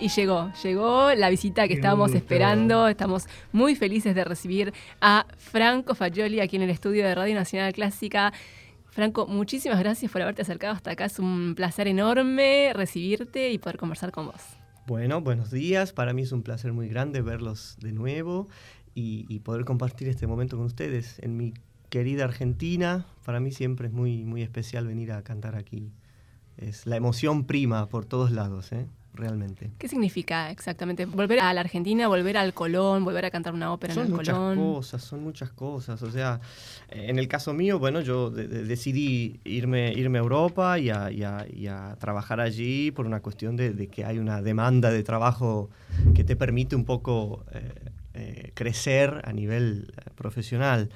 Y llegó, llegó la visita que estábamos esperando. Estamos muy felices de recibir a Franco Fagioli aquí en el estudio de Radio Nacional Clásica. Franco, muchísimas gracias por haberte acercado hasta acá. Es un placer enorme recibirte y poder conversar con vos. Bueno, buenos días. Para mí es un placer muy grande verlos de nuevo y, poder compartir este momento con ustedes. En mi querida Argentina, para mí siempre es muy, muy especial venir a cantar aquí. Es la emoción prima por todos lados. ¿eh? Realmente. ¿Qué significa exactamente? Volver a la Argentina, volver al Colón, volver a cantar una ópera en el Colón. Son muchas cosas, son muchas cosas. O sea, en el caso mío, bueno, yo decidí irme, irme a Europa y a, trabajar allí por una cuestión de, que hay una demanda de trabajo que te permite un poco eh, eh, crecer a nivel eh, profesional.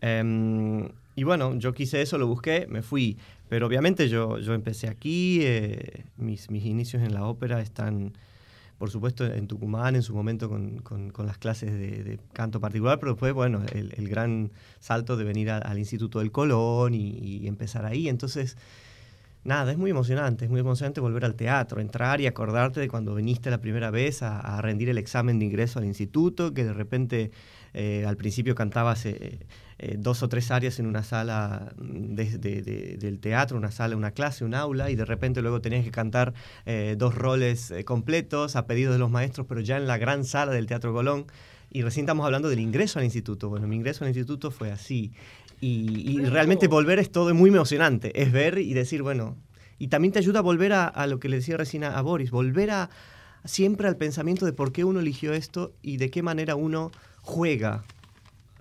Em, y bueno, yo quise eso, lo busqué, me fui. Pero obviamente yo, yo empecé aquí, eh, mis, mis inicios en la ópera están, por supuesto, en Tucumán en su momento con, con, las clases de, canto particular, pero después, bueno, el, el gran salto de venir al Instituto del Colón y, empezar ahí. Entonces, nada, es muy emocionante, es muy emocionante volver al teatro, entrar y acordarte de cuando viniste la primera vez a, rendir el examen de ingreso al instituto, que de repente eh, al principio cantabas eh, eh, dos o tres áreas en una sala del teatro, una sala, una clase, un aula, y de repente luego tenías que cantar dos roles completos a pedido de los maestros, pero ya en la gran sala del Teatro Colón. Y recién estamos hablando del ingreso al instituto. Bueno, mi ingreso al instituto fue así. Y, realmente volver es todo muy emocionante. Es ver y decir, bueno, y también te ayuda a volver a, lo que le decía recién a Boris, volver a siempre al pensamiento de por qué uno eligió esto y de qué manera uno juega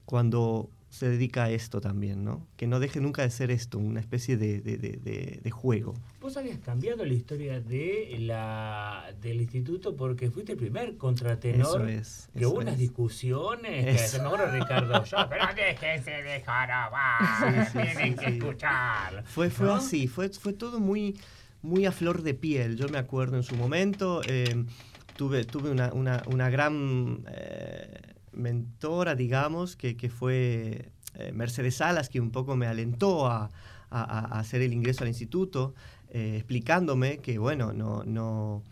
cuando se dedica a esto también, ¿no? Que no deje nunca de ser esto, una especie de, de, de, de juego. Vos habías cambiado la historia de la, del instituto porque fuiste el primer contratenor. Eso es. que hubo unas discusiones, que se me acuerdo Ricardo yo, pero déjense de jarabar, tienen que escuchar. Fue, fue así, fue, fue todo muy, muy a flor de piel. Yo me acuerdo en su momento, eh, tuve, tuve una, una, una gran... Eh, mentora, digamos, que, que fue eh, Mercedes Salas, que un poco me alentó a, a, hacer el ingreso al instituto, eh, explicándome que, bueno, no, no,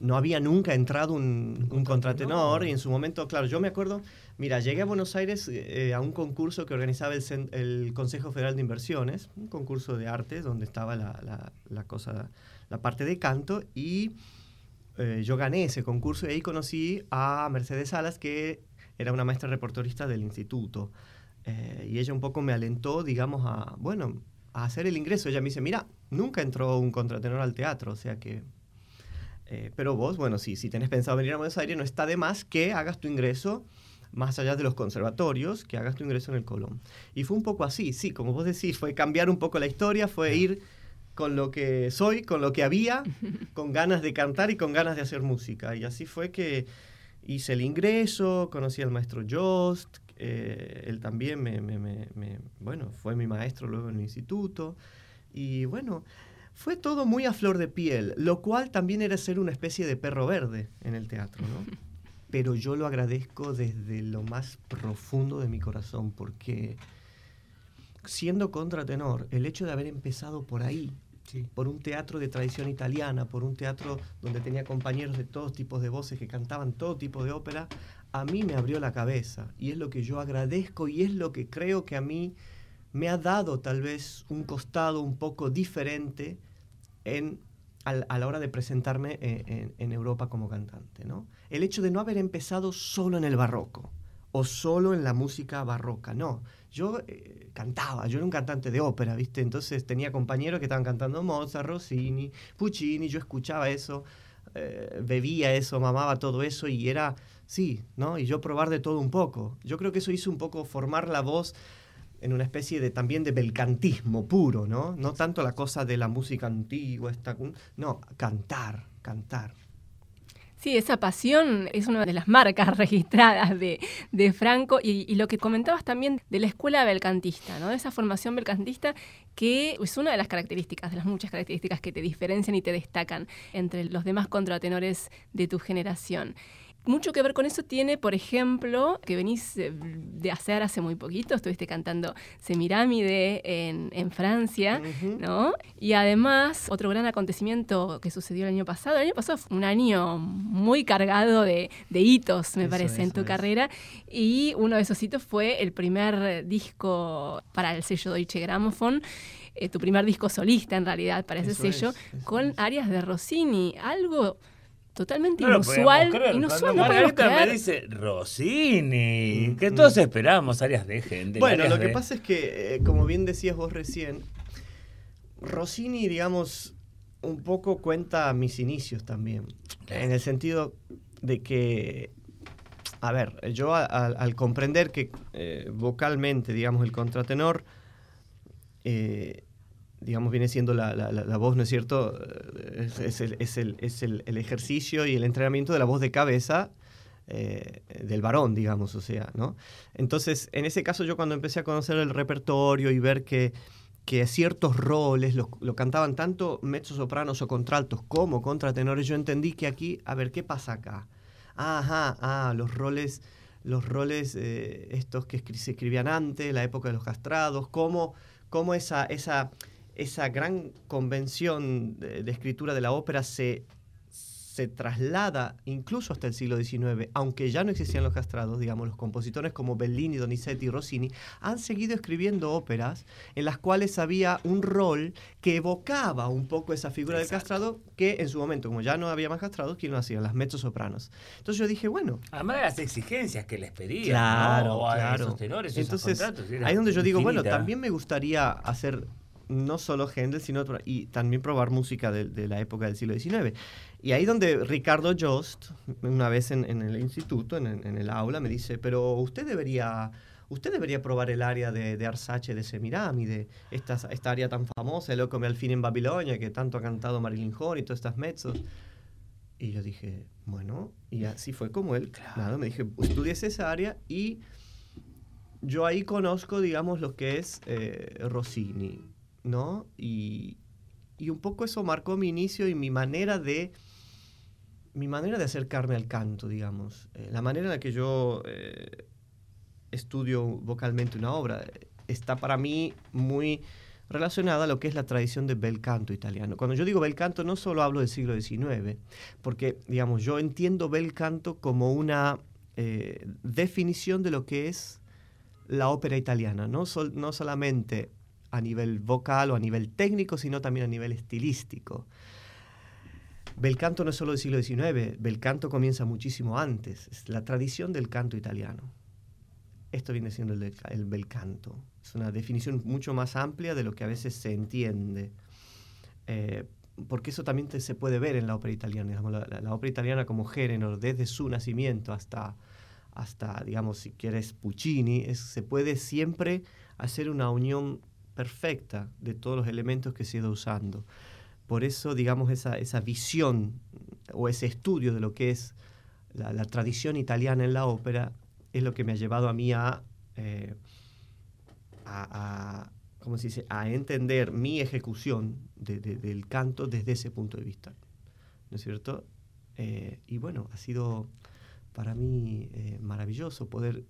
no había nunca entrado un, un, contratenor. y en su momento, claro, yo me acuerdo, mira, llegué a Buenos Aires eh, a un concurso que organizaba el, el, Consejo Federal de Inversiones, un concurso de artes donde estaba la, la, la cosa, la parte de canto y yo gané ese concurso y ahí conocí a Mercedes Salas que era una maestra reporterista del instituto. Eh, y ella un poco me alentó, digamos, a, bueno, a hacer el ingreso. Ella me dice, mira, nunca entró un contratenor al teatro, o sea que... Eh, pero vos, bueno, sí, si tenés pensado venir a Buenos Aires, no está de más que hagas tu ingreso más allá de los conservatorios, que hagas tu ingreso en el Colón. Y fue un poco así, sí, como vos decís, fue cambiar un poco la historia, fue ir con lo que soy, con lo que había, con ganas de cantar y con ganas de hacer música. Y así fue que hice el ingreso, conocí al maestro Jost, eh, él también me, me, me, bueno, fue mi maestro luego en el instituto, y bueno, fue todo muy a flor de piel, lo cual también era ser una especie de perro verde en el teatro, ¿no? Pero yo lo agradezco desde lo más profundo de mi corazón, porque siendo contratenor, el hecho de haber empezado por ahí, por un teatro de tradición italiana, por un teatro donde tenía compañeros de todos tipos de voces que cantaban todo tipo de ópera, a mí me abrió la cabeza y es lo que yo agradezco y es lo que creo que a mí me ha dado tal vez un costado un poco diferente en, a, la hora de presentarme en, en, Europa como cantante. ¿no? El hecho de no haber empezado solo en el barroco o solo en la música barroca, no yo eh, cantaba, yo era un cantante de ópera, ¿viste? Entonces tenía compañeros que estaban cantando Mozart, Rossini, Puccini, yo escuchaba eso, eh, bebía eso, mamaba todo eso y era, sí, ¿no? Y yo probar de todo un poco. Yo creo que eso hizo un poco formar la voz en una especie de también de belcantismo puro, ¿no? No tanto la cosa de la música antigua, esta, no, cantar, cantar. Sí, esa pasión es una de las marcas registradas de, Franco y, lo que comentabas también de la escuela belcantista, ¿no? de esa formación belcantista que es una de las características, de las muchas características que te diferencian y te destacan entre los demás contratenores de tu generación. Mucho que ver con eso tiene, por ejemplo, que venís eh, de hacer hace muy poquito, estuviste cantando Semiramide en, en Francia, ¿no? Y además, otro gran acontecimiento que sucedió el año pasado, el año pasado fue un año muy cargado de, hitos, me parece, en tu carrera, y uno de esos hitos fue el primer disco para el sello Deutsche Grammophon. Eh, tu primer disco solista en realidad para ese sello, con arias de Rossini, algo totalmente inusual. inusual no me dice Rossini, que todos esperamos áreas de gente. Bueno, lo que pasa es que, eh, como bien decías vos recién, Rossini, digamos, un poco cuenta mis inicios también. En el sentido de que, a ver, yo al comprender que eh, vocalmente, digamos, el contratenor eh, digamos, viene siendo la, la, voz, ¿no es cierto? Es, el, es, el, es el, el, ejercicio y el entrenamiento de la voz de cabeza eh, del varón, digamos, o sea, ¿no? Entonces, en ese caso yo cuando empecé a conocer el repertorio y ver que, que ciertos roles lo, lo cantaban tanto mezzosopranos o contraltos como contratenores, yo entendí que aquí, a ver, ¿qué pasa acá? Ajá, ah, los roles, los roles eh, estos que se escribían antes, la época de los castrados, cómo, cómo esa... esa esa gran convención de, escritura de la ópera se, se traslada incluso hasta el siglo XIX, aunque ya no existían los castrados, digamos, los compositores como Bellini, Donizetti y Rossini han seguido escribiendo óperas en las cuales había un rol que evocaba un poco esa figura del castrado, que en su momento, como ya no había más castrados, ¿quién lo hacía? Las mezzosopranos. Entonces yo dije, bueno... Además de las exigencias que les pedían, claro, claro. Entonces, ahí es donde yo digo, bueno, también me gustaría hacer no solo Händel, sino y también probar música de, la época del siglo XIX. Y ahí donde Ricardo Jost, una vez en, el instituto, en, el aula, me dice, pero usted debería, usted debería probar el área de, de Arsace de Semiramide, esta, esta área tan famosa, el Loco al fin en Babilonia, que tanto ha cantado Marilyn Horn y todas estas mezzos. Y yo dije, bueno, y así fue como él, claro, me dije, estudies esa área y yo ahí conozco, digamos, lo que es eh, Rossini, ¿no? Y, un poco eso marcó mi inicio y mi manera de mi manera de acercarme al canto, digamos. Eh, la manera en la que yo eh, estudio vocalmente una obra eh, está para mí muy relacionada a lo que es la tradición del bel canto italiano. Cuando yo digo bel canto no solo hablo del siglo XIX, porque, digamos, yo entiendo bel canto como una definición de lo que es la ópera italiana, no, no solamente a nivel vocal o a nivel técnico, sino también a nivel estilístico. Bel canto no es solo del siglo XIX, bel canto comienza muchísimo antes, es la tradición del canto italiano. Esto viene siendo el, el bel canto. Es una definición mucho más amplia de lo que a veces se entiende. Eh, porque eso también se puede ver en la ópera italiana. la, ópera italiana como género, desde su nacimiento hasta, hasta digamos, si quieres, Puccini, se puede siempre hacer una unión perfecta de todos los elementos que se ido usando. Por eso, digamos, esa, esa visión o ese estudio de lo que es la, tradición italiana en la ópera es lo que me ha llevado a mí a, eh, a, se dice? a entender mi ejecución del canto desde ese punto de vista. ¿No es cierto? Eh, y bueno, ha sido para mí eh, maravilloso poder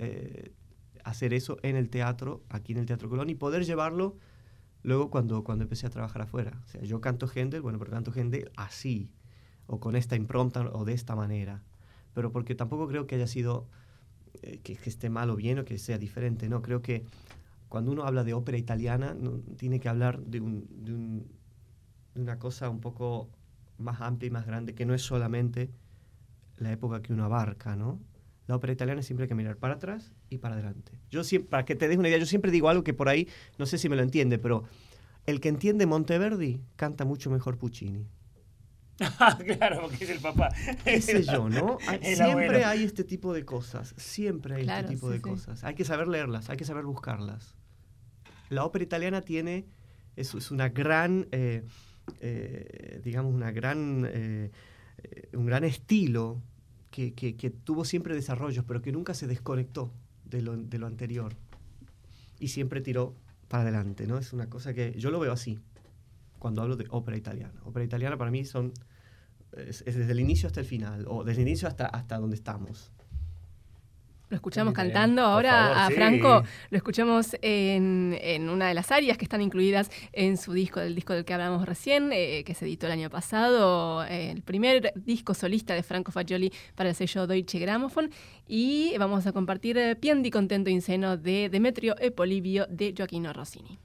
hacer eso en el teatro, aquí en el Teatro Colón, y poder llevarlo luego cuando, cuando empecé a trabajar afuera. O sea, yo canto Händel, bueno, pero canto Händel así, o con esta impronta, o de esta manera. Pero porque tampoco creo que haya sido, eh, que, esté mal o bien, o que sea diferente, no, creo que cuando uno habla de ópera italiana, tiene que hablar de una cosa un poco más amplia y más grande, que no es solamente la época que uno abarca, ¿no? La ópera italiana siempre hay que mirar para atrás y para adelante. Yo siempre, para que te des una idea, yo siempre digo algo que por ahí, no sé si me lo entiende, pero el que entiende Monteverdi canta mucho mejor Puccini. claro, porque es el papá. Ese yo, ¿no? siempre hay este tipo de cosas, siempre hay este tipo de cosas. Hay que saber leerlas, hay que saber buscarlas. La ópera italiana tiene, es, es una gran, eh, eh, digamos, una gran, eh, un gran estilo que, tuvo siempre desarrollos, pero que nunca se desconectó de lo, anterior. Y siempre tiró para adelante, ¿no? Es una cosa que yo lo veo así cuando hablo de ópera italiana. Ópera italiana para mí son es, desde el inicio hasta el final, o desde el inicio hasta, hasta donde estamos. Lo escuchamos cantando ahora a Franco, lo escuchamos en, una de las áreas que están incluidas en su disco, del disco del que hablamos recién, eh, que se editó el año pasado, el primer disco solista de Franco Fagioli para el sello Deutsche Grammophon. Y vamos a compartir eh, Piendi Contento Inseno de Demetrio Epolivio de Joaquino Rossini.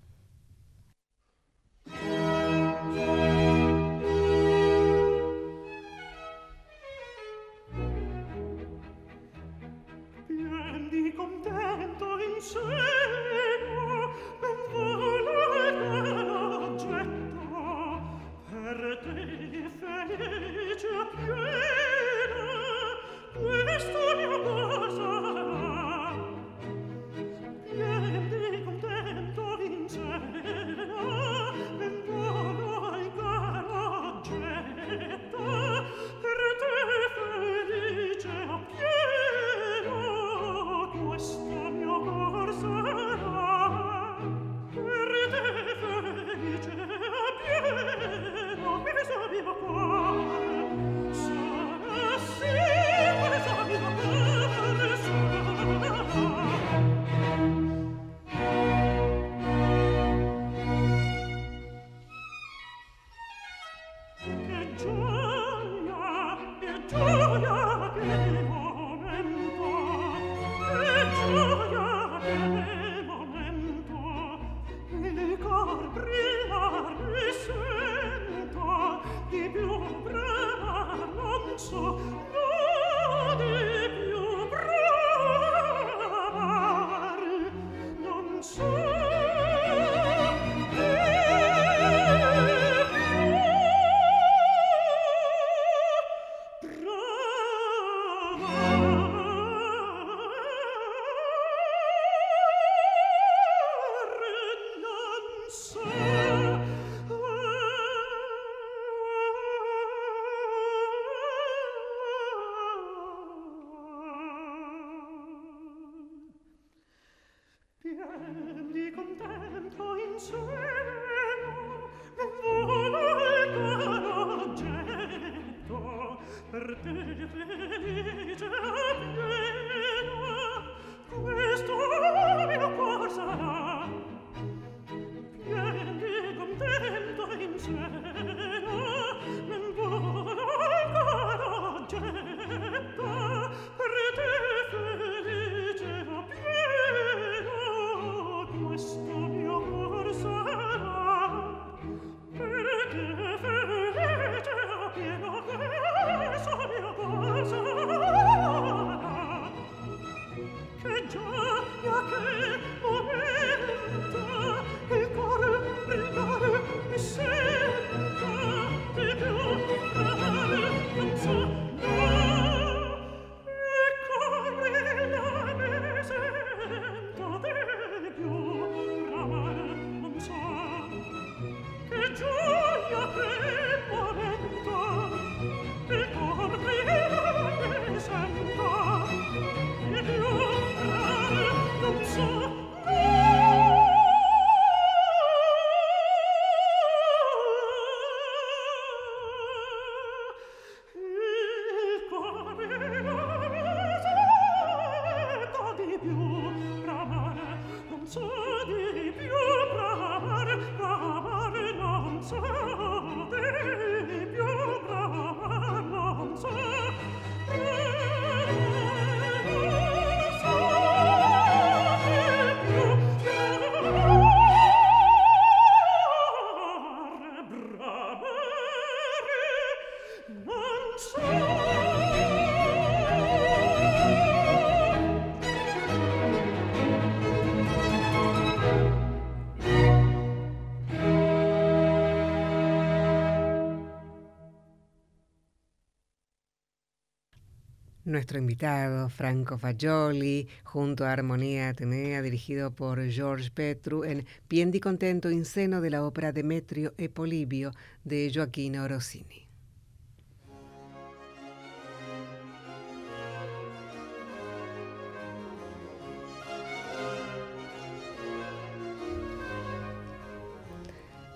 Nuestro invitado, Franco Fagioli, junto a Armonía Atenea, dirigido por George Petru, en Piendi Contento in seno de la ópera Demetrio e Polibio de Joaquino Rossini.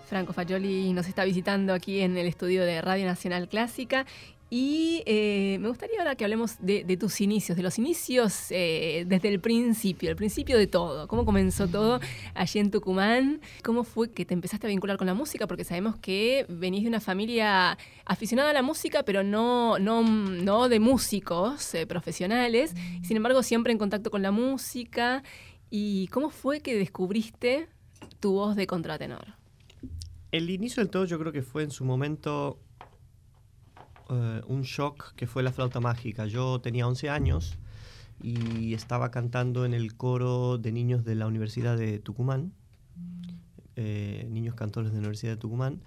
Franco Fagioli nos está visitando aquí en el estudio de Radio Nacional Clásica y eh, me gustaría ahora que hablemos de, tus inicios, de los inicios eh, desde el principio, el principio de todo. ¿Cómo comenzó todo allí en Tucumán? ¿Cómo fue que te empezaste a vincular con la música? Porque sabemos que venís de una familia aficionada a la música, pero no, no, no de músicos eh, profesionales. Sin embargo, siempre en contacto con la música. ¿Y cómo fue que descubriste tu voz de contratenor? El inicio del todo yo creo que fue en su momento eh, un shock que fue la flauta mágica. Yo tenía 11 años y estaba cantando en el coro de niños de la Universidad de Tucumán, eh, niños cantores de la Universidad de Tucumán,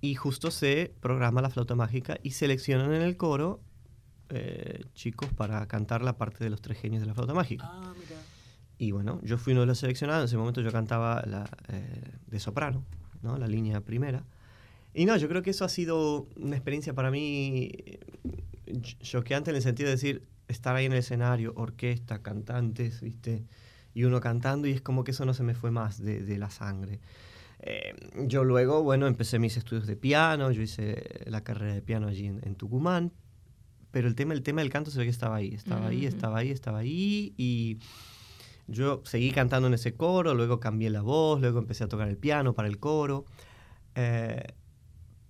y justo se programa la flauta mágica y seleccionan en el coro eh, chicos para cantar la parte de los tres genios de la flauta mágica. Ah, y bueno, yo fui uno de los seleccionados, en ese momento yo cantaba la, de soprano, ¿no? la línea primera. Y no, yo creo que eso ha sido una experiencia para mí eh, choqueante en el sentido de decir, estar ahí en el escenario, orquesta, cantantes, ¿viste? Y uno cantando y es como que eso no se me fue más de, la sangre. Eh, yo luego, bueno, empecé mis estudios de piano, yo hice la carrera de piano allí en, Tucumán, pero el tema, el tema del canto se ve que estaba ahí, estaba ahí, estaba ahí, estaba ahí y yo seguí cantando en ese coro, luego cambié la voz, luego empecé a tocar el piano para el coro. Eh,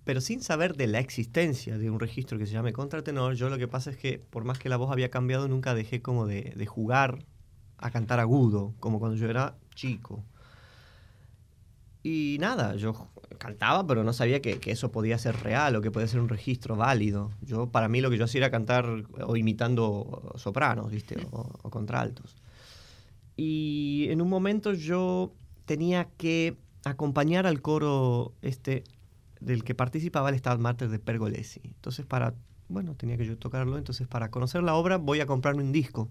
pero sin saber de la existencia de un registro que se llame contratenor, yo lo que pasa es que por más que la voz había cambiado, nunca dejé como de, jugar a cantar agudo, como cuando yo era chico. Y nada, yo cantaba, pero no sabía que, eso podía ser real o que podía ser un registro válido. Yo, para mí, lo que yo hacía era cantar o imitando sopranos, ¿viste? O, o contraltos. Y en un momento yo tenía que acompañar al coro este del que participaba el Estado Mater de Pergolesi. Entonces, para, bueno, tenía que yo tocarlo, entonces para conocer la obra voy a comprarme un disco.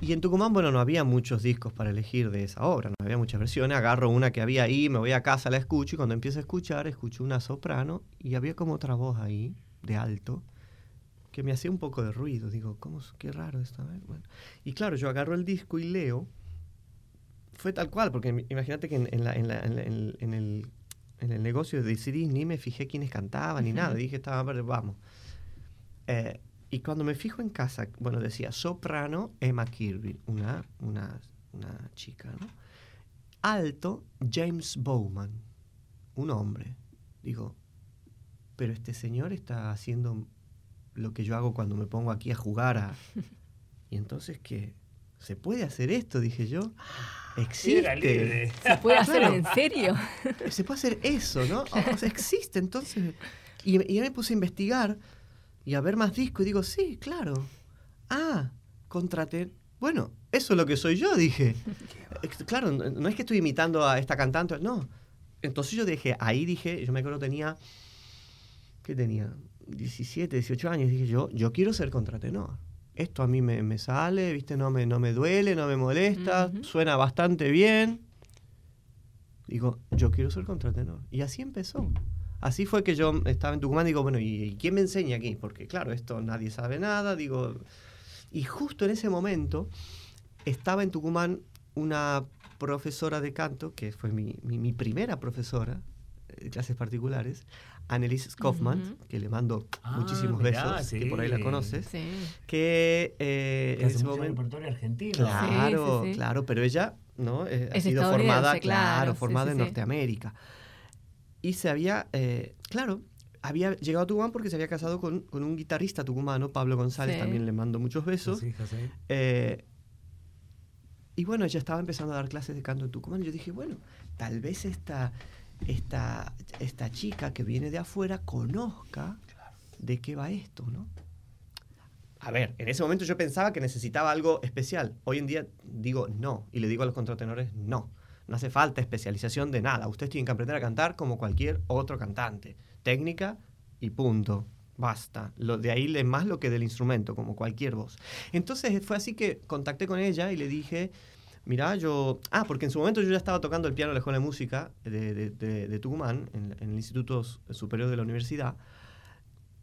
Y en Tucumán, bueno, no había muchos discos para elegir de esa obra, no había muchas versiones. Agarro una que había ahí, me voy a casa, la escucho y cuando empiezo a escuchar, escucho una soprano y había como otra voz ahí, de alto, que me hacía un poco de ruido. Digo, ¿cómo? Qué raro esto. Bueno. Y claro, yo agarro el disco y leo. Fue tal cual, porque imagínate que en, en, en el en el negocio de CDs ni me fijé quiénes cantaban ni nada. Dije, estaba, vamos. Eh, y cuando me fijo en casa, bueno, decía soprano Emma Kirby, una, una, una chica, ¿no? Alto James Bowman, un hombre. Digo, pero este señor está haciendo lo que yo hago cuando me pongo aquí a jugar a... Y entonces, ¿qué? ¿Se puede hacer esto? Dije yo. Existe. ¿Se puede hacer en serio? Se puede hacer eso, ¿no? O sea, existe. Entonces. Y, y me puse a investigar y a ver más discos y digo, sí, claro. Ah, contraté. Bueno, eso es lo que soy yo, dije. Claro, no es que estoy imitando a esta cantante, no. Entonces yo dije, ahí dije, yo me acuerdo tenía, ¿qué tenía? 17, 18 años. Dije yo, yo quiero ser contratenor esto a mí me, sale, ¿viste? No me, no me duele, no me molesta, suena bastante bien. Digo, yo quiero ser contratenor. Y así empezó. Así fue que yo estaba en Tucumán y digo, bueno, ¿y, quién me enseña aquí? Porque claro, esto nadie sabe nada, digo... Y justo en ese momento estaba en Tucumán una profesora de canto, que fue mi, mi primera profesora de clases particulares, Annelies Kaufmann, que le mando ah, muchísimos besos, que por ahí la conoces, que eh, en ese momento... argentino. Claro, claro, pero ella no eh, ha sido formada, claro, formada en Norteamérica. Y se había, eh, claro, había llegado a Tucumán porque se había casado con, con un guitarrista tucumano, Pablo González, también le mando muchos besos. y bueno, ella estaba empezando a dar clases de canto en Tucumán y yo dije, bueno, tal vez esta esta, esta chica que viene de afuera conozca de qué va esto, ¿no? A ver, en ese momento yo pensaba que necesitaba algo especial. Hoy en día digo no, y le digo a los contratenores no. No hace falta especialización de nada. Ustedes tienen que aprender a cantar como cualquier otro cantante. Técnica y punto. Basta. Lo, de ahí es más lo que del instrumento, como cualquier voz. Entonces fue así que contacté con ella y le dije, Mirá, yo. Ah, porque en su momento yo ya estaba tocando el piano en la Escuela de Música de, Tucumán, en, el Instituto Superior de la Universidad.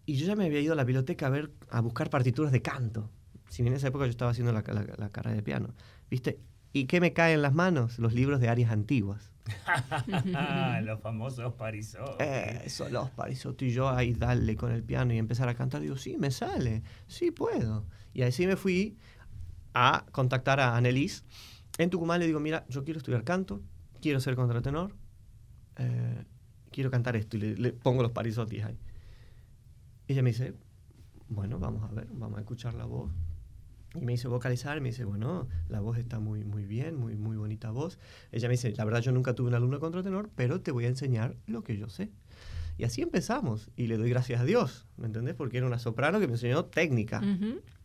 Y yo ya me había ido a la biblioteca a ver, a buscar partituras de canto. Si bien en esa época yo estaba haciendo la, carrera de piano. ¿Viste? ¿Y qué me cae en las manos? Los libros de áreas antiguas. los famosos Parisotti. Eso, los Parisotti. Y yo ahí darle con el piano y empezar a cantar. Digo, sí, me sale, sí puedo. Y así me fui a contactar a Annelise. En Tucumán le digo, mira, yo quiero estudiar canto, quiero ser contratenor, eh, quiero cantar esto. Y le, pongo los Parisotti ahí. Y ella me dice, bueno, vamos a ver, vamos a escuchar la voz. Y me dice vocalizar, me dice, bueno, la voz está muy, muy bien, muy, muy bonita voz. Ella me dice, la verdad yo nunca tuve un alumno contratenor, pero te voy a enseñar lo que yo sé. Y así empezamos. Y le doy gracias a Dios, ¿me entendés? Porque era una soprano que me enseñó técnica.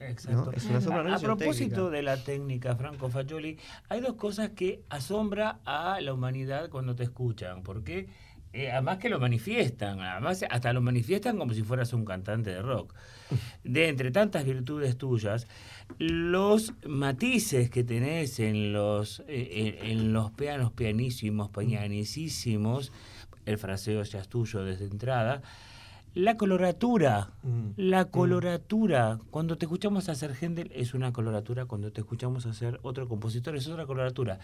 Exacto. Es una soprano a, a propósito de la técnica, Franco Fagioli, hay dos cosas que asombra a la humanidad cuando te escuchan. Porque eh, además que lo manifiestan, además hasta lo manifiestan como si fueras un cantante de rock. De entre tantas virtudes tuyas, los matices que tenés en los, eh, en, los pianos pianísimos, pianicísimos, el fraseo ya es tuyo desde entrada, la coloratura, mm. la mm. coloratura. Cuando te escuchamos hacer Händel es una coloratura, cuando te escuchamos hacer otro compositor es otra coloratura.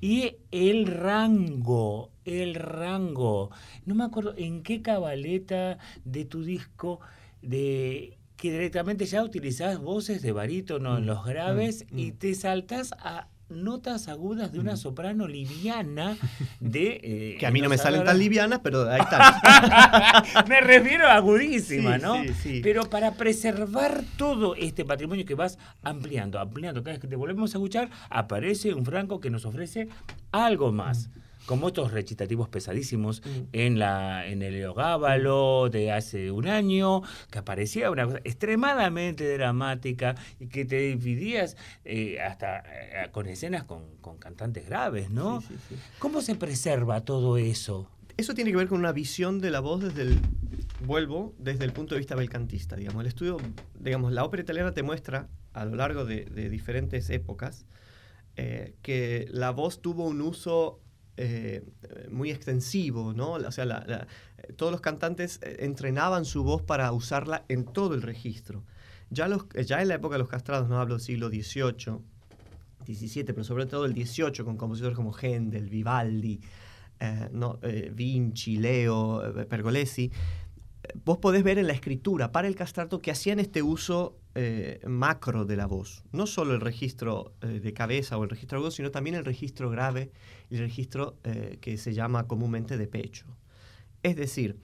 Y el rango, el rango. No me acuerdo en qué cabaleta de tu disco de que directamente ya utilizás voces de barítono en mm, los graves y te saltas a notas agudas de una soprano liviana de... Eh, que a mí no me salen tan livianas, pero ahí está. me refiero a agudísima, ¿no? Pero para preservar todo este patrimonio que vas ampliando, ampliando, cada vez que te volvemos a escuchar, aparece un Franco que nos ofrece algo más como estos recitativos pesadísimos mm. en, la, en el Eogábalo de hace un año, que aparecía una cosa extremadamente dramática y que te dividías eh, hasta eh, con escenas con, cantantes graves, ¿no? ¿Cómo se preserva todo eso? Eso tiene que ver con una visión de la voz desde el, vuelvo, desde el punto de vista belcantista, digamos. El estudio, digamos, la ópera italiana te muestra a lo largo de, diferentes épocas eh, que la voz tuvo un uso eh, muy extensivo, ¿no? O sea, todos los cantantes eh, entrenaban su voz para usarla en todo el registro. Ya, los, ya en la época de los castrados, no hablo del siglo XVIII, XVII, pero sobre todo el XVIII, con compositores como Händel, Vivaldi, eh, no, Vinci, Leo, Pergolesi, vos podés ver en la escritura para el castrato que hacían este uso eh, macro de la voz. No solo el registro eh, de cabeza o el registro agudo, sino también el registro grave el registro eh, que se llama comúnmente de pecho. Es decir,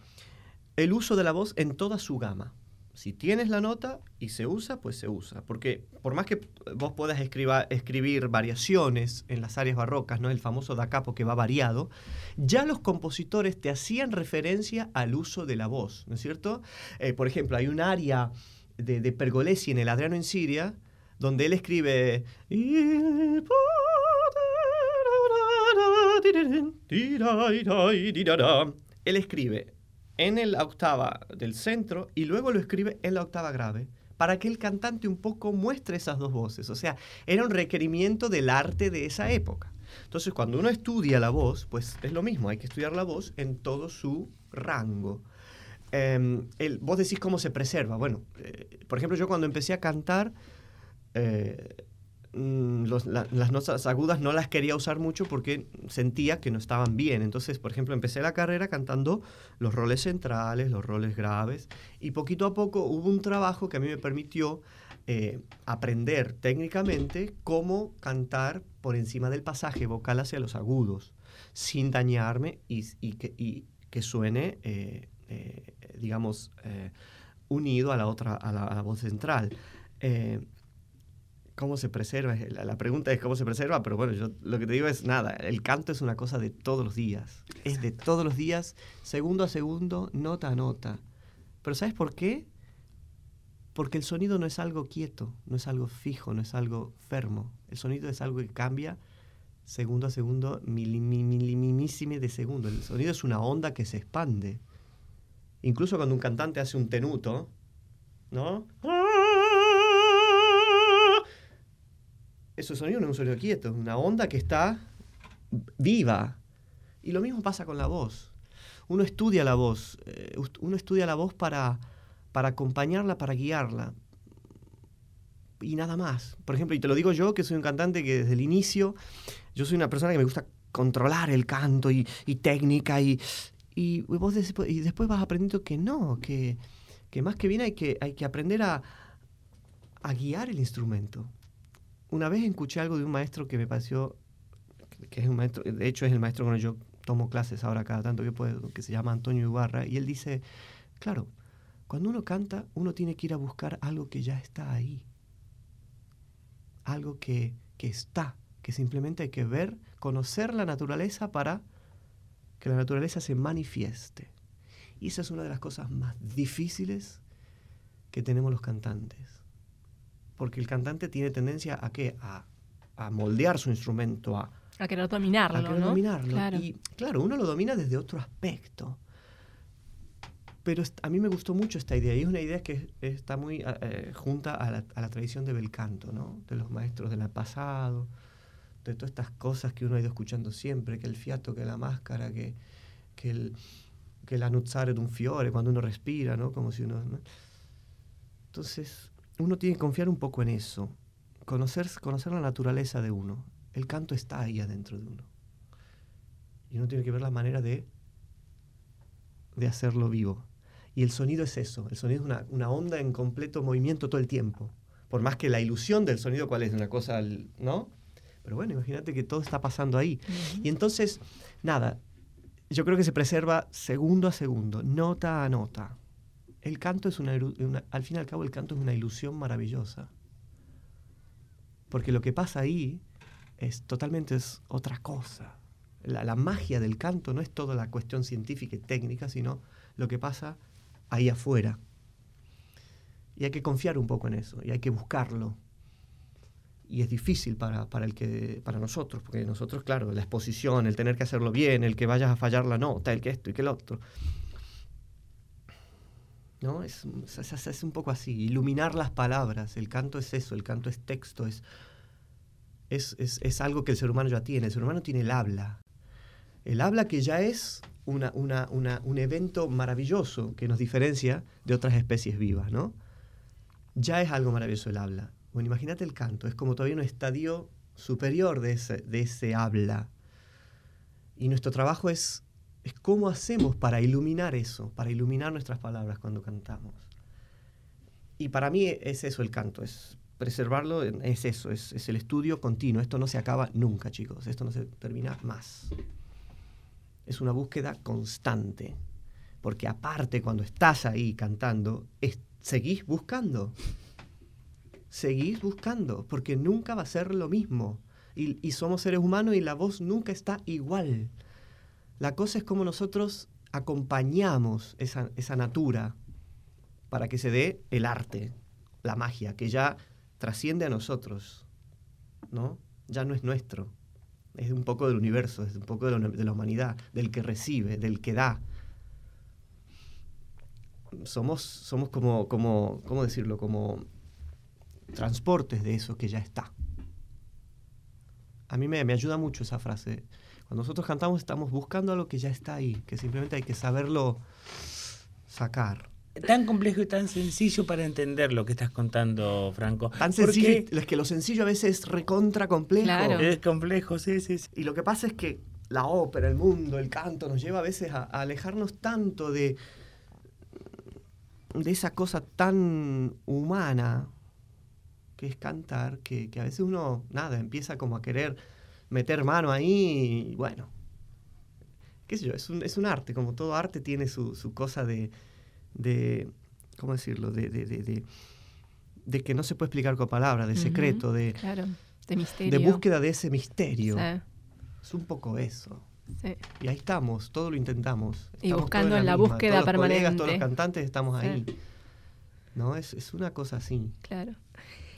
el uso de la voz en toda su gama. Si tienes la nota y se usa, pues se usa. Porque por más que vos puedas escribir variaciones en las áreas barrocas, ¿no? el famoso da capo que va variado, ya los compositores te hacían referencia al uso de la voz, ¿no es cierto? Eh, por ejemplo, hay un área de, de, Pergolesi en el Adriano en Siria, donde él escribe... Él escribe en la octava del centro y luego lo escribe en la octava grave para que el cantante un poco muestre esas dos voces. O sea, era un requerimiento del arte de esa época. Entonces, cuando uno estudia la voz, pues es lo mismo, hay que estudiar la voz en todo su rango. Eh, el, vos decís cómo se preserva. Bueno, eh, por ejemplo, yo cuando empecé a cantar, eh, Mm, las notas agudas no las quería usar mucho porque sentía que no estaban bien. Entonces, por ejemplo, empecé la carrera cantando los roles centrales, los roles graves, y poquito a poco hubo un trabajo que a mí me permitió eh, aprender técnicamente cómo cantar por encima del pasaje vocal hacia los agudos, sin dañarme y, que, suene, eh, eh, digamos, unido a la otra, a la, voz central cómo se preserva. La, pregunta es cómo se preserva, pero bueno, yo lo que te digo es nada, el canto es una cosa de todos los días. Es de todos los días, segundo a segundo, nota a nota. Pero ¿sabes por qué? Porque el sonido no es algo quieto, no es algo fijo, no es algo fermo. El sonido es algo que cambia segundo a segundo, milimísime de segundo. El sonido es una onda que se expande. Incluso cuando un cantante hace un tenuto, ¿no? Ese sonido no es un sonido quieto, es una onda que está viva. Y lo mismo pasa con la voz. Uno estudia la voz, eh, uno estudia la voz para, para acompañarla, para guiarla. y nada más. Por ejemplo, y te lo digo yo, que soy un cantante que desde el inicio, yo soy una persona que me gusta controlar el canto y, técnica y, y, vos y después vas aprendiendo que no, que, que más que bien hay que, hay que aprender a, a guiar el instrumento. Una vez escuché algo de un maestro que me pareció, que es un maestro, de hecho es el maestro con el que yo tomo clases ahora cada tanto que puedo, que se llama Antonio Ibarra, y él dice, claro, cuando uno canta, uno tiene que ir a buscar algo que ya está ahí. Algo que, que está, que simplemente hay que ver, conocer la naturaleza para que la naturaleza se manifieste. Y esa es una de las cosas más difíciles que tenemos los cantantes. Porque el cantante tiene tendencia a qué? A, a moldear su instrumento, a, a querer dominarlo. A querer dominarlo. Y claro, uno lo domina desde otro aspecto. Pero a mí me gustó mucho esta idea, y es una idea que está muy eh, junta a la, a la, tradición de Belcanto, ¿no? de los maestros del pasado, de todas estas cosas que uno ha ido escuchando siempre, que el fiato, que la máscara, que, que el que la nuzzare de un fiore, cuando uno respira, ¿no? Como si uno... Entonces, uno tiene que confiar un poco en eso, conocer, conocer la naturaleza de uno. El canto está ahí adentro de uno. Y uno tiene que ver la manera de, de hacerlo vivo. Y el sonido es eso, el sonido es una, una onda en completo movimiento todo el tiempo. Por más que la ilusión del sonido, ¿cuál es? Una cosa, ¿no? Pero bueno, imagínate que todo está pasando ahí. Y entonces, nada, yo creo que se preserva segundo a segundo, nota a nota. El canto es una, al fin y al cabo, el canto es una ilusión maravillosa. Porque lo que pasa ahí es totalmente es otra cosa. La, la, magia del canto no es toda la cuestión científica y técnica, sino lo que pasa ahí afuera. Y hay que confiar un poco en eso, y hay que buscarlo y es difícil para, para, el que, para nosotros, porque nosotros, claro, la exposición, el tener que hacerlo bien, el que vayas a fallar la nota, el que esto y que el otro. ¿No? Es, es, es, un poco así, iluminar las palabras, el canto es eso, el canto es texto, es, es, es, algo que el ser humano ya tiene, el ser humano tiene el habla. El habla que ya es una, una, una, un evento maravilloso que nos diferencia de otras especies vivas, ¿no? Ya es algo maravilloso el habla bueno, imagínate el canto, es como todavía un estadio superior de ese, de ese habla. Y nuestro trabajo es, es cómo hacemos para iluminar eso, para iluminar nuestras palabras cuando cantamos. Y para mí es eso el canto, es preservarlo, es eso, es, es el estudio continuo. Esto no se acaba nunca, chicos, esto no se termina más. Es una búsqueda constante, porque aparte cuando estás ahí cantando, seguís buscando seguís buscando, porque nunca va a ser lo mismo. Y, somos seres humanos y la voz nunca está igual. La cosa es como nosotros acompañamos esa, esa natura para que se dé el arte, la magia, que ya trasciende a nosotros, ¿no? Ya no es nuestro, es un poco del universo, es un poco de, de la humanidad, del que recibe, del que da. Somos, somos como, como, ¿cómo decirlo? Como transportes de eso que ya está. A mí me, me ayuda mucho esa frase. Cuando nosotros cantamos estamos buscando algo que ya está ahí, que simplemente hay que saberlo sacar. Tan complejo y tan sencillo para entender lo que estás contando, Franco. Tan sencillo, es que lo sencillo a veces es recontra complejo. Claro. Es complejo, sí, sí, Y lo que pasa es que la ópera, el mundo, el canto nos lleva a veces a, a alejarnos tanto de, de esa cosa tan humana, que es cantar, que, a veces uno, nada, empieza como a querer meter mano ahí y bueno, qué sé yo, es un, es un arte, como todo arte tiene su, cosa de, de, ¿cómo decirlo?, de, de, de, que no se puede explicar con palabras, de secreto, de, claro, de misterio. De búsqueda de ese misterio. Es un poco eso. Sí. Y ahí estamos, todo lo intentamos. y buscando en la, búsqueda todos permanente. Los todos los cantantes estamos ahí. ¿No? Es, es una cosa así. Claro.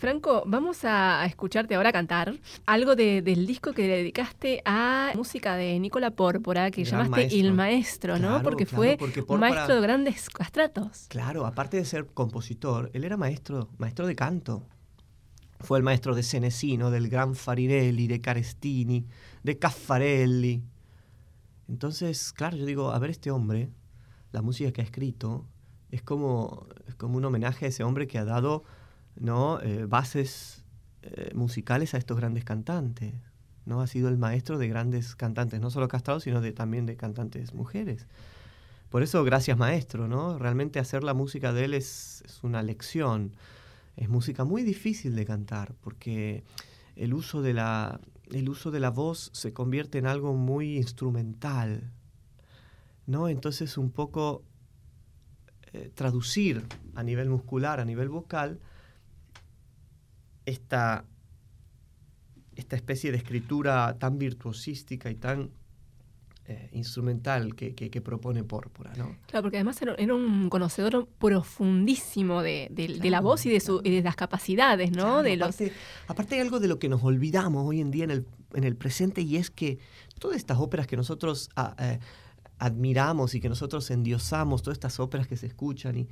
Franco, vamos a escucharte ahora cantar algo del disco que dedicaste a música de Nicola Pórpora, que llamaste El Maestro, ¿no? porque fue maestro de grandes castratos. Claro, aparte de ser compositor, él era maestro, maestro de canto. Fue el maestro de Senesino, del gran Farinelli, de Carestini, de Caffarelli. Entonces, claro, yo digo, a ver este hombre, la música que ha escrito, es como, es como un homenaje a ese hombre que ha dado ¿no? Eh, bases eh, musicales a estos grandes cantantes. ¿no? Ha sido el maestro de grandes cantantes, no solo castrados, sino de, también de cantantes mujeres. Por eso, gracias maestro, ¿no? Realmente hacer la música de él es, es una lección. Es música muy difícil de cantar, porque el uso de la, el uso de la voz se convierte en algo muy instrumental, ¿no? Entonces un poco eh, traducir a nivel muscular, a nivel vocal, esta, esta especie de escritura tan virtuosística y tan eh, instrumental que, propone Pórpora, ¿no? Claro, porque además era, un conocedor profundísimo de, la voz y de, su, de las capacidades, ¿no? de aparte, los... aparte hay algo de lo que nos olvidamos hoy en día en el, en el presente y es que todas estas óperas que nosotros ah, eh, admiramos y que nosotros endiosamos, todas estas óperas que se escuchan, y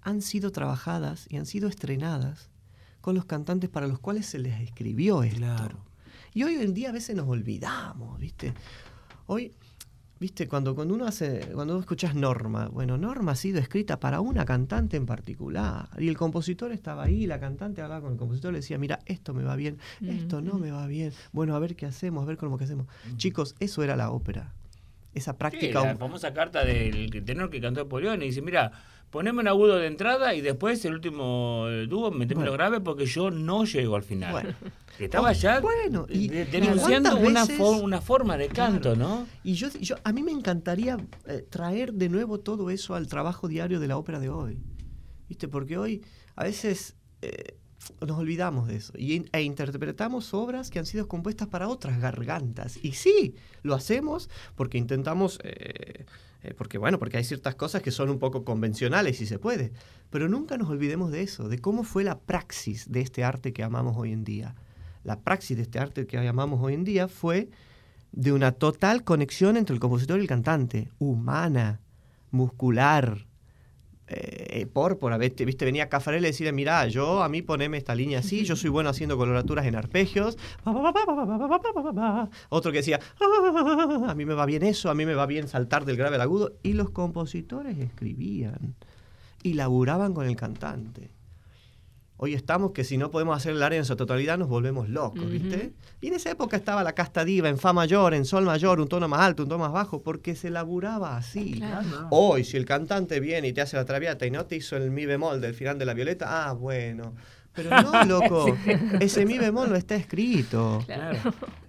han sido trabajadas y han sido estrenadas con los cantantes para los cuales se les escribió esto. Y hoy en día a veces nos olvidamos, ¿viste? Hoy, viste, cuando, cuando uno hace, cuando escuchas Norma, bueno, Norma ha sido escrita para una cantante en particular. Y el compositor estaba ahí, la cantante hablaba con el compositor, le decía, mira, esto me va bien, esto no me va bien. Bueno, a ver qué hacemos, a ver cómo que hacemos. Chicos, eso era la ópera. Esa práctica. la famosa carta del tenor que cantó Polión y dice, mira, poneme un agudo de entrada y después el último dúo meteme lo grave porque yo no llego al final. Bueno. Estaba ya bueno, y, denunciando una, una, forma de canto, ¿no? Y yo, yo, a mí me encantaría eh, traer de nuevo todo eso al trabajo diario de la ópera de hoy. ¿Viste? Porque hoy a veces eh, nos olvidamos de eso. Y, e interpretamos obras que han sido compuestas para otras gargantas. Y sí, lo hacemos porque intentamos... Eh, porque bueno, porque hay ciertas cosas que son un poco convencionales y se puede, pero nunca nos olvidemos de eso, de cómo fue la praxis de este arte que amamos hoy en día. La praxis de este arte que llamamos hoy en día fue de una total conexión entre el compositor y el cantante, humana, muscular, eh, pórpora, ¿viste? ¿viste? Venía Cafarel y decirle, mira, yo a mí poneme esta línea así, yo soy bueno haciendo coloraturas en arpegios. Otro que decía, a mí me va bien eso, a mí me va bien saltar del grave al agudo. Y los compositores escribían y laburaban con el cantante. Hoy estamos que si no podemos hacer el área en su totalidad nos volvemos locos, ¿viste? Y en esa época estaba la casta diva en fa mayor, en sol mayor, un tono más alto, un tono más bajo, porque se laburaba así. Hoy, si el cantante viene y te hace la traviata y no te hizo el mi bemol del final de la violeta, ah, bueno. Pero no, loco, ese mi bemol no está escrito.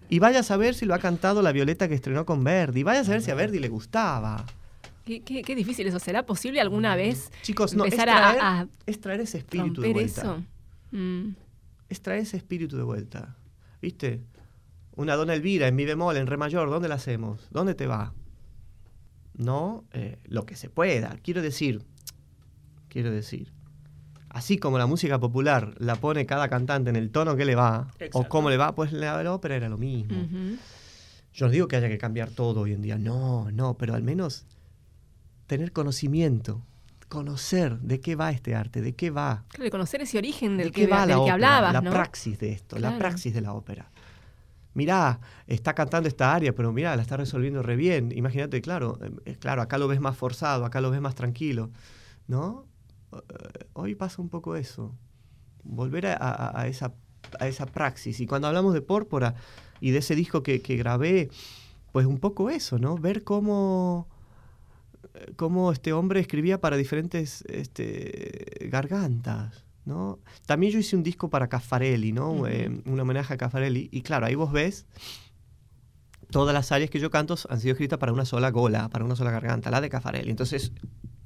Y vaya a saber si lo ha cantado la Violeta que estrenó con Verdi. Vaya a saber si a Verdi le gustaba. Qué, difícil eso. ¿Será posible alguna vez Chicos, no, empezar a, extraer ese espíritu de vuelta? Eso? Mm. Extraer ese espíritu de vuelta. ¿Viste? Una dona Elvira en mi bemol, en re mayor, ¿dónde la hacemos? ¿Dónde te va? No, eh, lo que se pueda. Quiero decir, quiero decir, así como la música popular la pone cada cantante en el tono que le va, o cómo le va, pues la, ópera era lo mismo. Yo no digo que haya que cambiar todo hoy en día, no, no, pero al menos tener conocimiento, conocer de qué va este arte, de qué va. Claro, conocer ese origen del, que, va que hablabas. La praxis de esto, la praxis de la ópera. Mirá, está cantando esta área, pero mirá, la está resolviendo re bien. Imagínate, claro, eh, claro, acá lo ves más forzado, acá lo ves más tranquilo. ¿No? Eh, hoy pasa un poco eso. Volver a, esa, a esa praxis. Y cuando hablamos de Pórpora y de ese disco que, que grabé, pues un poco eso, ¿no? Ver cómo cómo este hombre escribía para diferentes este, gargantas. ¿no? También yo hice un disco para Caffarelli, ¿no? Eh, un homenaje a Caffarelli. Y claro, ahí vos ves, todas las áreas que yo canto han sido escritas para una sola gola, para una sola garganta, la de Caffarelli. Entonces,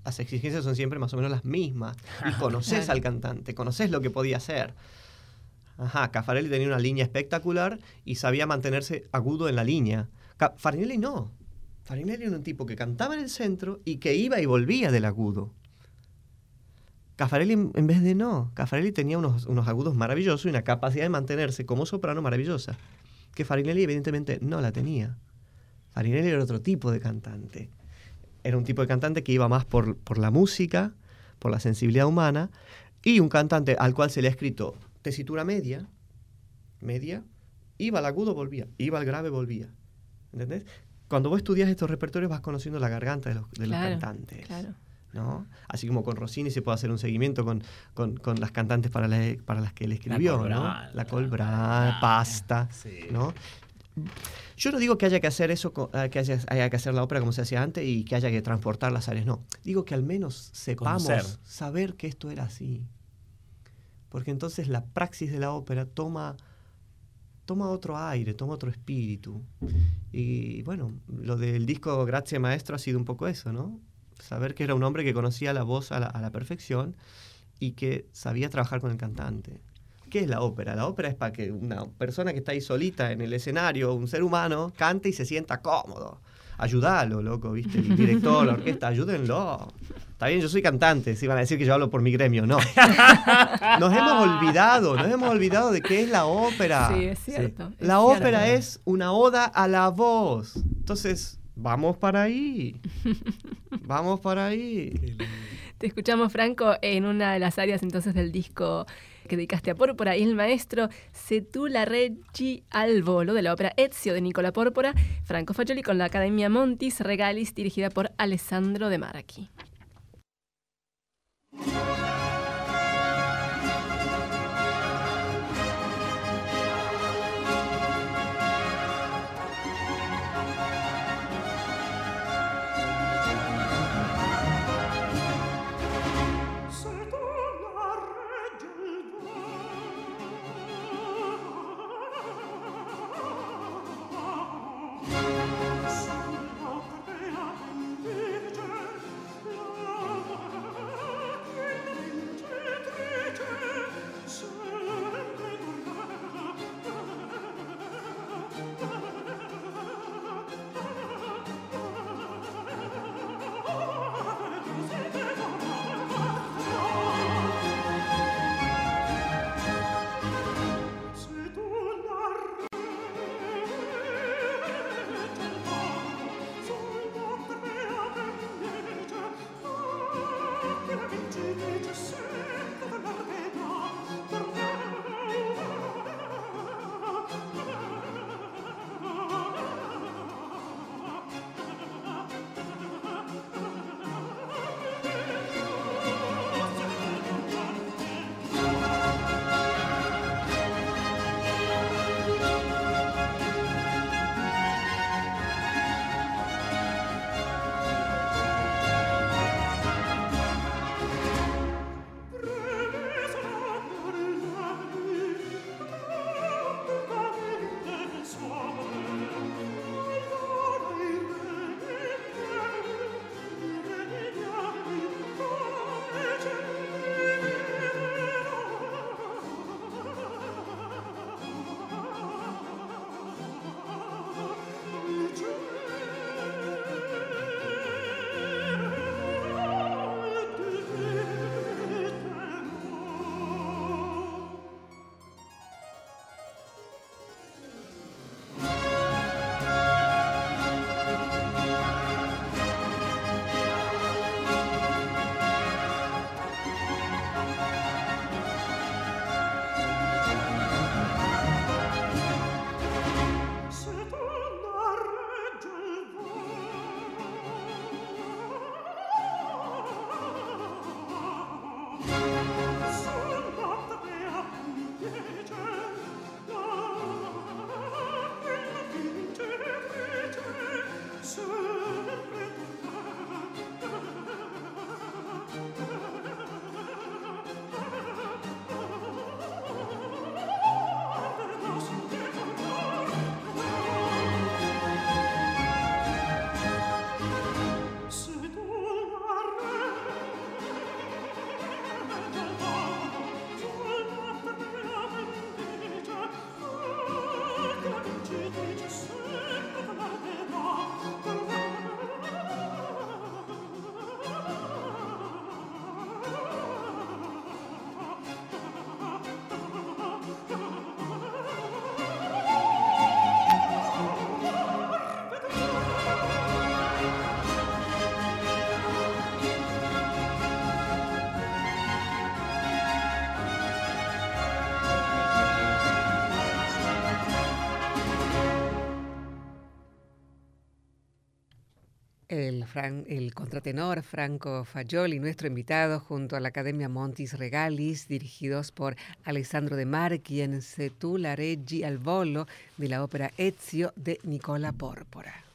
las exigencias son siempre más o menos las mismas. Y conoces al cantante, conoces lo que podía hacer. Ajá, Caffarelli tenía una línea espectacular y sabía mantenerse agudo en la línea. Farinelli no. Farinelli era un tipo que cantaba en el centro y que iba y volvía del agudo. Caffarelli en vez de no. Caffarelli tenía unos, unos agudos maravillosos y una capacidad de mantenerse como soprano maravillosa, que Farinelli evidentemente no la tenía. Farinelli era otro tipo de cantante. Era un tipo de cantante que iba más por, por la música, por la sensibilidad humana, y un cantante al cual se le ha escrito tesitura media, media, iba al agudo, volvía, iba al grave, volvía. ¿Entendés? Cuando vos estudias estos repertorios vas conociendo la garganta de los, cantantes. ¿no? Así como con Rossini se puede hacer un seguimiento con, con, las cantantes para, para las que él escribió, ¿no? La Colbrán, Pasta, ¿no? Yo no digo que haya que hacer eso, eh, que haya, que hacer la ópera como se hacía antes y que haya que transportar las áreas, no. Digo que al menos sepamos saber que esto era así. Porque entonces la praxis de la ópera toma, toma otro aire, toma otro espíritu. Y bueno, lo del disco Grazie Maestro ha sido un poco eso, ¿no? Saber que era un hombre que conocía la voz a la perfección y que sabía trabajar con el cantante. ¿Qué es la ópera? La ópera es para que una persona que está ahí solita en el escenario, un ser humano, cante y se sienta cómodo. Ayúdalo, loco, ¿viste? El director, la orquesta, ayúdenlo. Está bien, yo soy cantante, si van a decir que yo hablo por mi gremio, no. Nos hemos olvidado, nos hemos olvidado de qué es la ópera. Sí, es cierto. la ópera es una oda a la voz. Entonces, vamos para ahí. Vamos para ahí. Te escuchamos, Franco, en una de las áreas entonces del disco que dedicaste a Pórpora y el maestro Setula Reggi al volo de la ópera Ezio de Nicola Pórpora, Franco Fagioli con la Academia Montis Regalis dirigida por Alessandro De Marchi. El, el, contratenor Franco Fagioli, nuestro invitado, junto a la Academia Montis Regalis, dirigidos por Alessandro De Marchi en la Reggi al Volo de la ópera Ezio de Nicola Pórpora.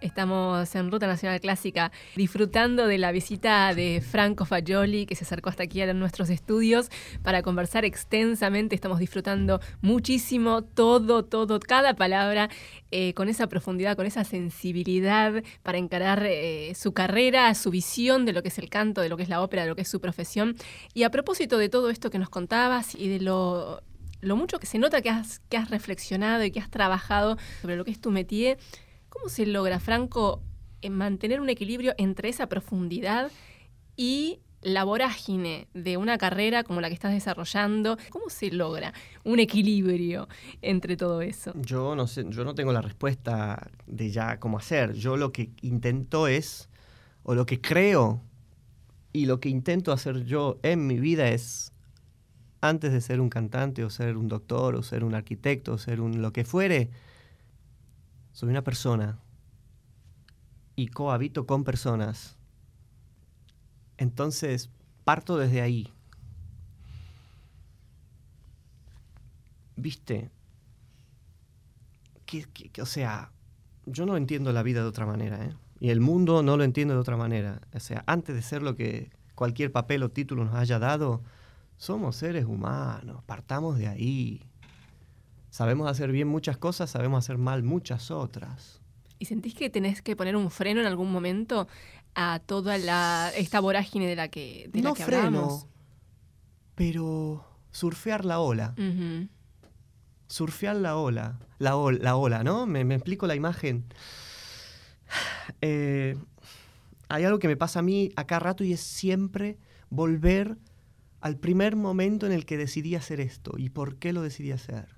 Estamos en Ruta Nacional Clásica disfrutando de la visita de Franco Fagioli que se acercó hasta aquí a nuestros estudios para conversar extensamente. Estamos disfrutando muchísimo todo, todo, cada palabra eh, con esa profundidad, con esa sensibilidad para encarar eh, su carrera, su visión de lo que es el canto, de lo que es la ópera, de lo que es su profesión. Y a propósito de todo esto que nos contabas y de lo, lo mucho que se nota que has, que has reflexionado y que has trabajado sobre lo que es tu métier, ¿Cómo se logra, Franco, mantener un equilibrio entre esa profundidad y la vorágine de una carrera como la que estás desarrollando? ¿Cómo se logra un equilibrio entre todo eso? Yo no sé, yo no tengo la respuesta de ya cómo hacer. Yo lo que intento es, o lo que creo y lo que intento hacer yo en mi vida es, antes de ser un cantante o ser un doctor o ser un arquitecto o ser un lo que fuere, soy una persona y cohabito con personas. Entonces, parto desde ahí. ¿Viste? Que, o sea, yo no entiendo la vida de otra manera, ¿eh? Y el mundo no lo entiendo de otra manera. O sea, antes de ser lo que cualquier papel o título nos haya dado, somos seres humanos, partamos de ahí. Sabemos hacer bien muchas cosas, sabemos hacer mal muchas otras. ¿Y sentís que tenés que poner un freno en algún momento a toda la, esta vorágine de la que, de no la que freno, pero surfear la ola. Surfear la ola. La, la ola, ¿no? Me, explico la imagen. Eh, hay algo que me pasa a mí acá rato y es siempre volver al primer momento en el que decidí hacer esto y por qué lo decidí hacer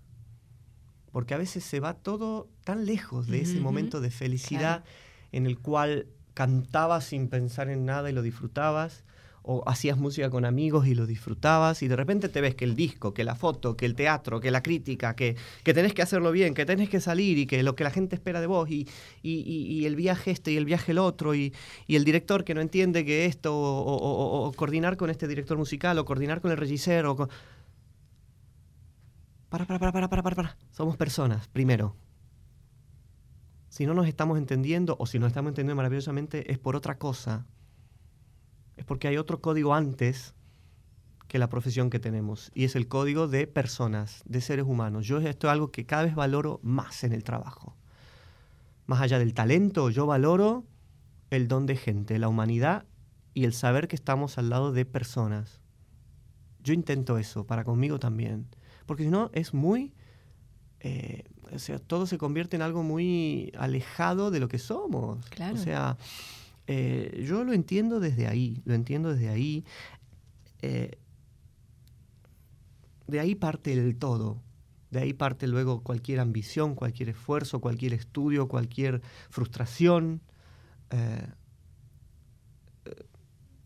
porque a veces se va todo tan lejos de ese momento de felicidad en el cual cantabas sin pensar en nada y lo disfrutabas, o hacías música con amigos y lo disfrutabas, y de repente te ves que el disco, que la foto, que el teatro, que la crítica, que, que tenés que hacerlo bien, que tenés que salir y que lo que la gente espera de vos, y, y, el viaje este y el viaje el otro, y, el director que no entiende que esto, o, coordinar con este director musical, o coordinar con el regisseur, o para, para, para, para, para, para, Somos personas, primero. Si no nos estamos entendiendo, o si nos estamos entendiendo maravillosamente, es por otra cosa. Es porque hay otro código antes que la profesión que tenemos. Y es el código de personas, de seres humanos. Yo esto es algo que cada vez valoro más en el trabajo. Más allá del talento, yo valoro el don de gente, la humanidad y el saber que estamos al lado de personas. Yo intento eso, para conmigo también porque si no es muy... Eh, o sea, todo se convierte en algo muy alejado de lo que somos. O sea, eh, yo lo entiendo desde ahí, lo entiendo desde ahí. Eh, de ahí parte el todo. De ahí parte luego cualquier ambición, cualquier esfuerzo, cualquier estudio, cualquier frustración.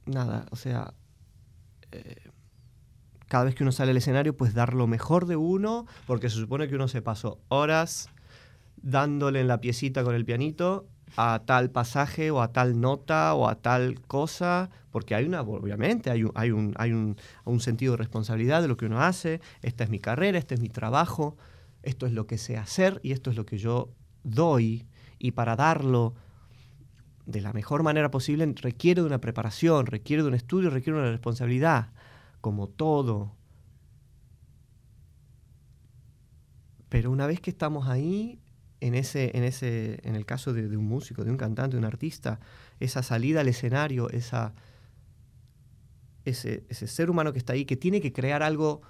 nada, o sea, cada vez que uno sale al escenario, pues dar lo mejor de uno, porque se supone que uno se pasó horas dándole en la piecita con el pianito a tal pasaje o a tal nota o a tal cosa, porque hay una, obviamente, hay un, hay un, hay un, un sentido de responsabilidad de lo que uno hace, esta es mi carrera, este es mi trabajo, esto es lo que sé hacer y esto es lo que yo doy, y para darlo de la mejor manera posible requiere de una preparación, requiere de un estudio, requiere de una responsabilidad como todo. Pero una vez que estamos ahí, en, ese, en, ese, en el caso de, un músico, de un cantante, de un artista, esa salida al escenario, esa, ese, ser humano que está ahí, que tiene que crear algo,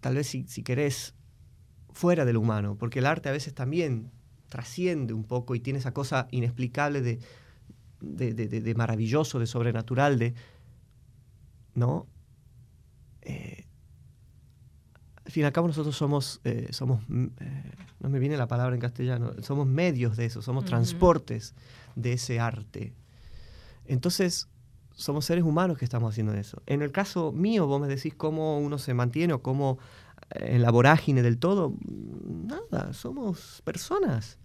tal vez si, si querés, fuera del humano, porque el arte a veces también trasciende un poco y tiene esa cosa inexplicable de de, maravilloso, de sobrenatural, de... ¿No? Eh, al fin y al cabo nosotros somos, eh, somos mm, eh, no me viene la palabra en castellano, somos medios de eso, somos transportes de ese arte. Entonces, somos seres humanos que estamos haciendo eso. En el caso mío, vos me decís cómo uno se mantiene o cómo en la vorágine del todo, nada, somos personas.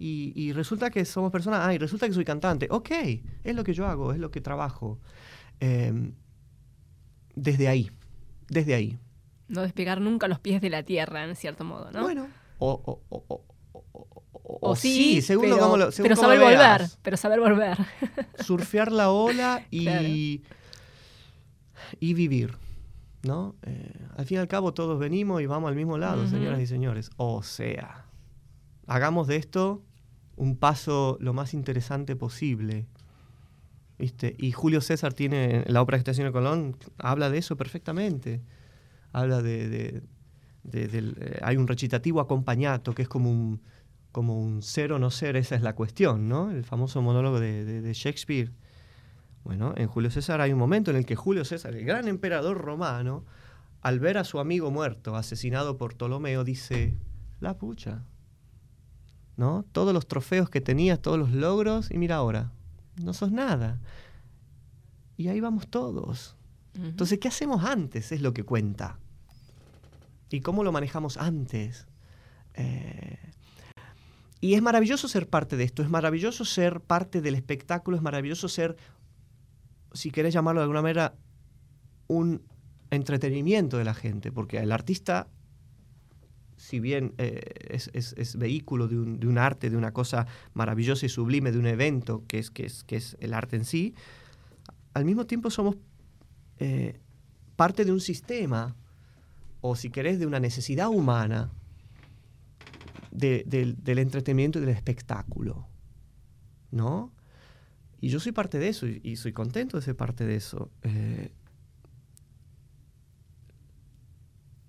Y, resulta que somos personas, ah, y resulta que soy cantante. Ok, es lo que yo hago, es lo que trabajo. Em, desde ahí, desde ahí. No despegar nunca los pies de la tierra, en cierto modo, ¿no? Bueno, o, o, o, sí, según pero, lo, pero saber volver, pero saber volver. Surfear la ola y, y vivir, ¿no? Eh, al fin y al cabo todos venimos y vamos al mismo lado, señoras y señores. O sea, hagamos de esto un paso lo más interesante posible. Y Julio César tiene, la que está haciendo Colón, habla de eso perfectamente. Habla de... Eh, hay un recitativo acompañato, que es como un, como un ser o no ser, esa es la cuestión, ¿no? El famoso monólogo de, Shakespeare. Bueno, en Julio César hay un momento en el que Julio César, el gran emperador romano, al ver a su amigo muerto, asesinado por Ptolomeo, dice, la pucha, ¿no? Todos los trofeos que tenías, todos los logros, y mira ahora, no sos nada. Y ahí vamos todos. Entonces, ¿qué hacemos antes? Es lo que cuenta. ¿Y cómo lo manejamos antes? Eh, y es maravilloso ser parte de esto, es maravilloso ser parte del espectáculo, es maravilloso ser, si querés llamarlo de alguna manera, un entretenimiento de la gente, porque el artista si bien eh, es, vehículo de un, arte, de una cosa maravillosa y sublime, de un evento que es, que es, que es el arte en sí, al mismo tiempo somos eh, parte de un sistema, o si querés, de una necesidad humana del entretenimiento y del espectáculo. ¿No? Y yo soy parte de eso y, soy contento de ser parte de eso. Eh,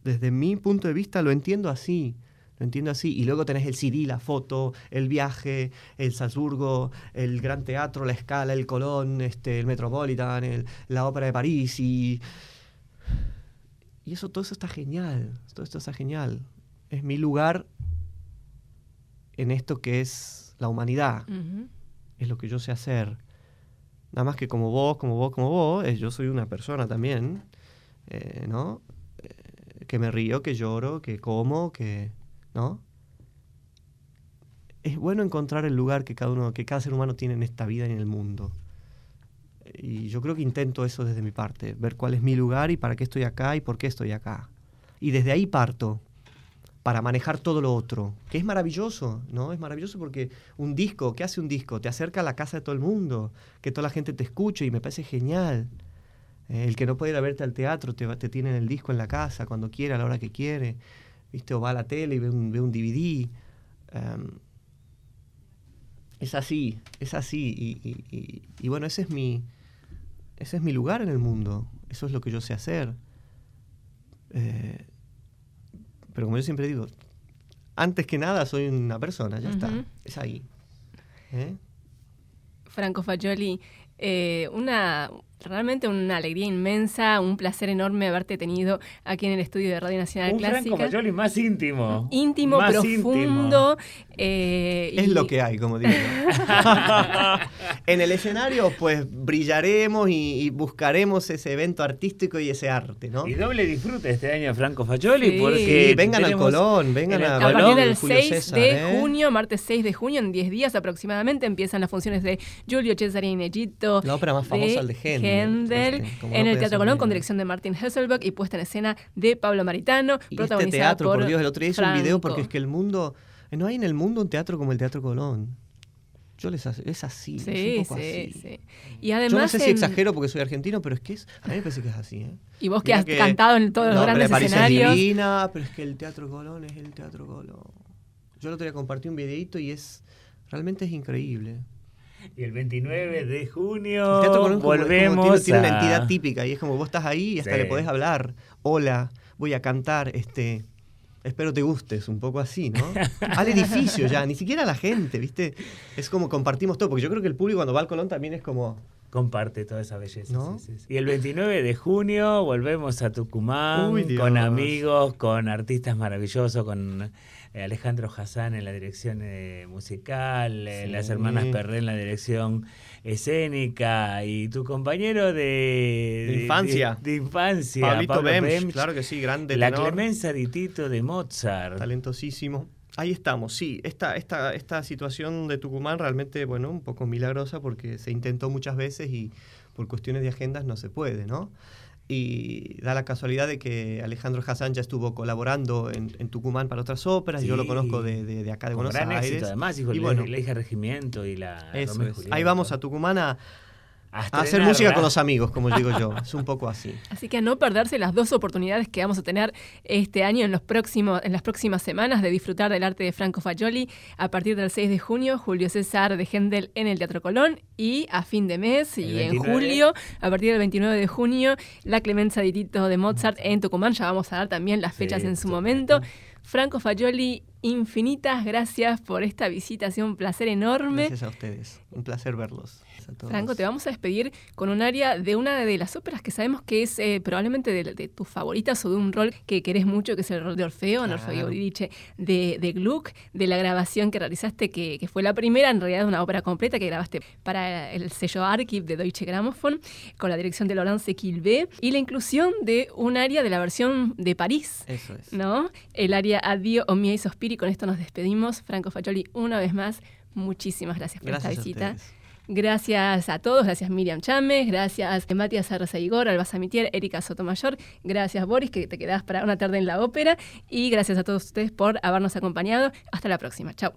desde mi punto de vista lo entiendo así. Lo entiendo así. Y luego tenés el CD, la foto, el viaje, el Salzburgo, el Gran Teatro, la Escala, el Colón, este, el Metropolitan, la Ópera de París. Y, y eso, todo eso está genial. Todo esto está genial. Es mi lugar en esto que es la humanidad. Es lo que yo sé hacer. Nada más que como vos, como vos, como vos, yo soy una persona también, eh, ¿no? Que me río, que lloro, que como, que. ¿No? Es bueno encontrar el lugar que cada uno, que cada ser humano tiene en esta vida y en el mundo. Y yo creo que intento eso desde mi parte, ver cuál es mi lugar y para qué estoy acá y por qué estoy acá. Y desde ahí parto para manejar todo lo otro, que es maravilloso, ¿no? Es maravilloso porque un disco, ¿qué hace un disco? Te acerca a la casa de todo el mundo, que toda la gente te escuche y me parece genial. Eh, el que no puede ir a verte al teatro te, te tiene el disco en la casa cuando quiere, a la hora que quiere. ¿Viste? O va a la tele y ve un, ve un DVD. Em, es así, es así. Y, bueno, ese es, mi, ese es mi lugar en el mundo. Eso es lo que yo sé hacer. Eh, pero como yo siempre digo, antes que nada soy una persona, ya está. Es ahí. ¿Eh? Franco Fagioli, una, Realmente una alegría inmensa, un placer enorme haberte tenido aquí en el estudio de Radio Nacional un Clásica. Franco Mayoli más íntimo. Íntimo, profundo. Eh, es lo que hay, como digo. en el escenario, pues brillaremos y, buscaremos ese evento artístico y ese arte, ¿no? Y doble disfrute este año Franco Fagioli, porque. vengan al Colón, vengan a, a partir del 6 de ¿eh? junio, martes 6 de junio, en 10 días aproximadamente, empiezan las funciones de Julio Cesarini Egipto. La ópera más famosa de Gente en el Teatro Colón con dirección de Martin Hesselbeck y puesta en escena de Pablo Maritano, y este teatro, por, Dios, el otro día hice un video porque es que el mundo, no hay en el mundo un teatro como el Teatro Colón. Yo les es así, sí, es un poco sí, así. Sí. Y además Yo no sé si exagero porque soy argentino, pero es que es, a mí me parece que es así. ¿eh? Y vos que has cantado en todos los grandes París escenarios. Es divina, pero es que el Teatro Colón es el Teatro Colón. Yo el otro día compartí un videito y es realmente es increíble. Y el 29 de junio volvemos tiene, una entidad típica y es como vos estás ahí y hasta le podés hablar. Hola, voy a cantar este espero te gustes, un poco así, ¿no? Al edificio ya, ni siquiera a la gente, ¿viste? Es como compartimos todo, porque yo creo que el público cuando va al Colón también es como... Comparte toda esa belleza. Y el 29 de junio volvemos a Tucumán con amigos, con artistas maravillosos, con Alejandro Hassan en la dirección eh, musical, eh, las hermanas Perré en la dirección escénica y tu compañero de, infancia. De, infancia, Pablito Pablo claro que sí, grande La Clemenza di de Mozart. Talentosísimo. Ahí estamos, sí. Esta, esta, esta situación de Tucumán realmente, bueno, un poco milagrosa porque se intentó muchas veces y por cuestiones de agendas no se puede, ¿no? Y da la casualidad de que Alejandro Hassan ya estuvo colaborando en, Tucumán para otras óperas, yo lo conozco de, de, acá de Buenos gran Aires. Éxito, además, hijo, y bueno, le, hija Regimiento y la... Ahí vamos a Tucumán a, hacer música con los amigos, como digo yo. Es un poco así. Así que a no perderse las dos oportunidades que vamos a tener este año en, los próximos, en las próximas semanas de disfrutar del arte de Franco Fagioli a partir del 6 de junio, Julio César de Händel en el Teatro Colón y a fin de mes y en julio, a partir del 29 de junio, la Clemenza de Tito de Mozart en Tucumán. Ya vamos a dar también las fechas en su momento. Franco Fagioli, infinitas gracias por esta visita, ha sido un placer enorme. Gracias a ustedes, un placer verlos. Franco, te vamos a despedir con un área de una de las óperas que sabemos que es eh, probablemente de, tus favoritas o de un rol que querés mucho, que es el rol de Orfeo, en Orfeo Eurídice de, de, Gluck, de la grabación que realizaste, que, fue la primera, en realidad, de una ópera completa que grabaste para el sello Archive de Deutsche Grammophon, con la dirección de Laurence Quilvé, y la inclusión de un área de la versión de París. Eso es. ¿No? El área Adio o y Sospiri. Con esto nos despedimos. Franco Faccioli, una vez más, muchísimas gracias por esta visita. Gracias a todos, gracias Miriam Chames, gracias eh, Matías Arroza Igor, Alba Samitier, Erika Sotomayor, gracias Boris, que te quedás para una tarde en la ópera, y gracias a todos ustedes por habernos acompañado. Hasta la próxima, chao.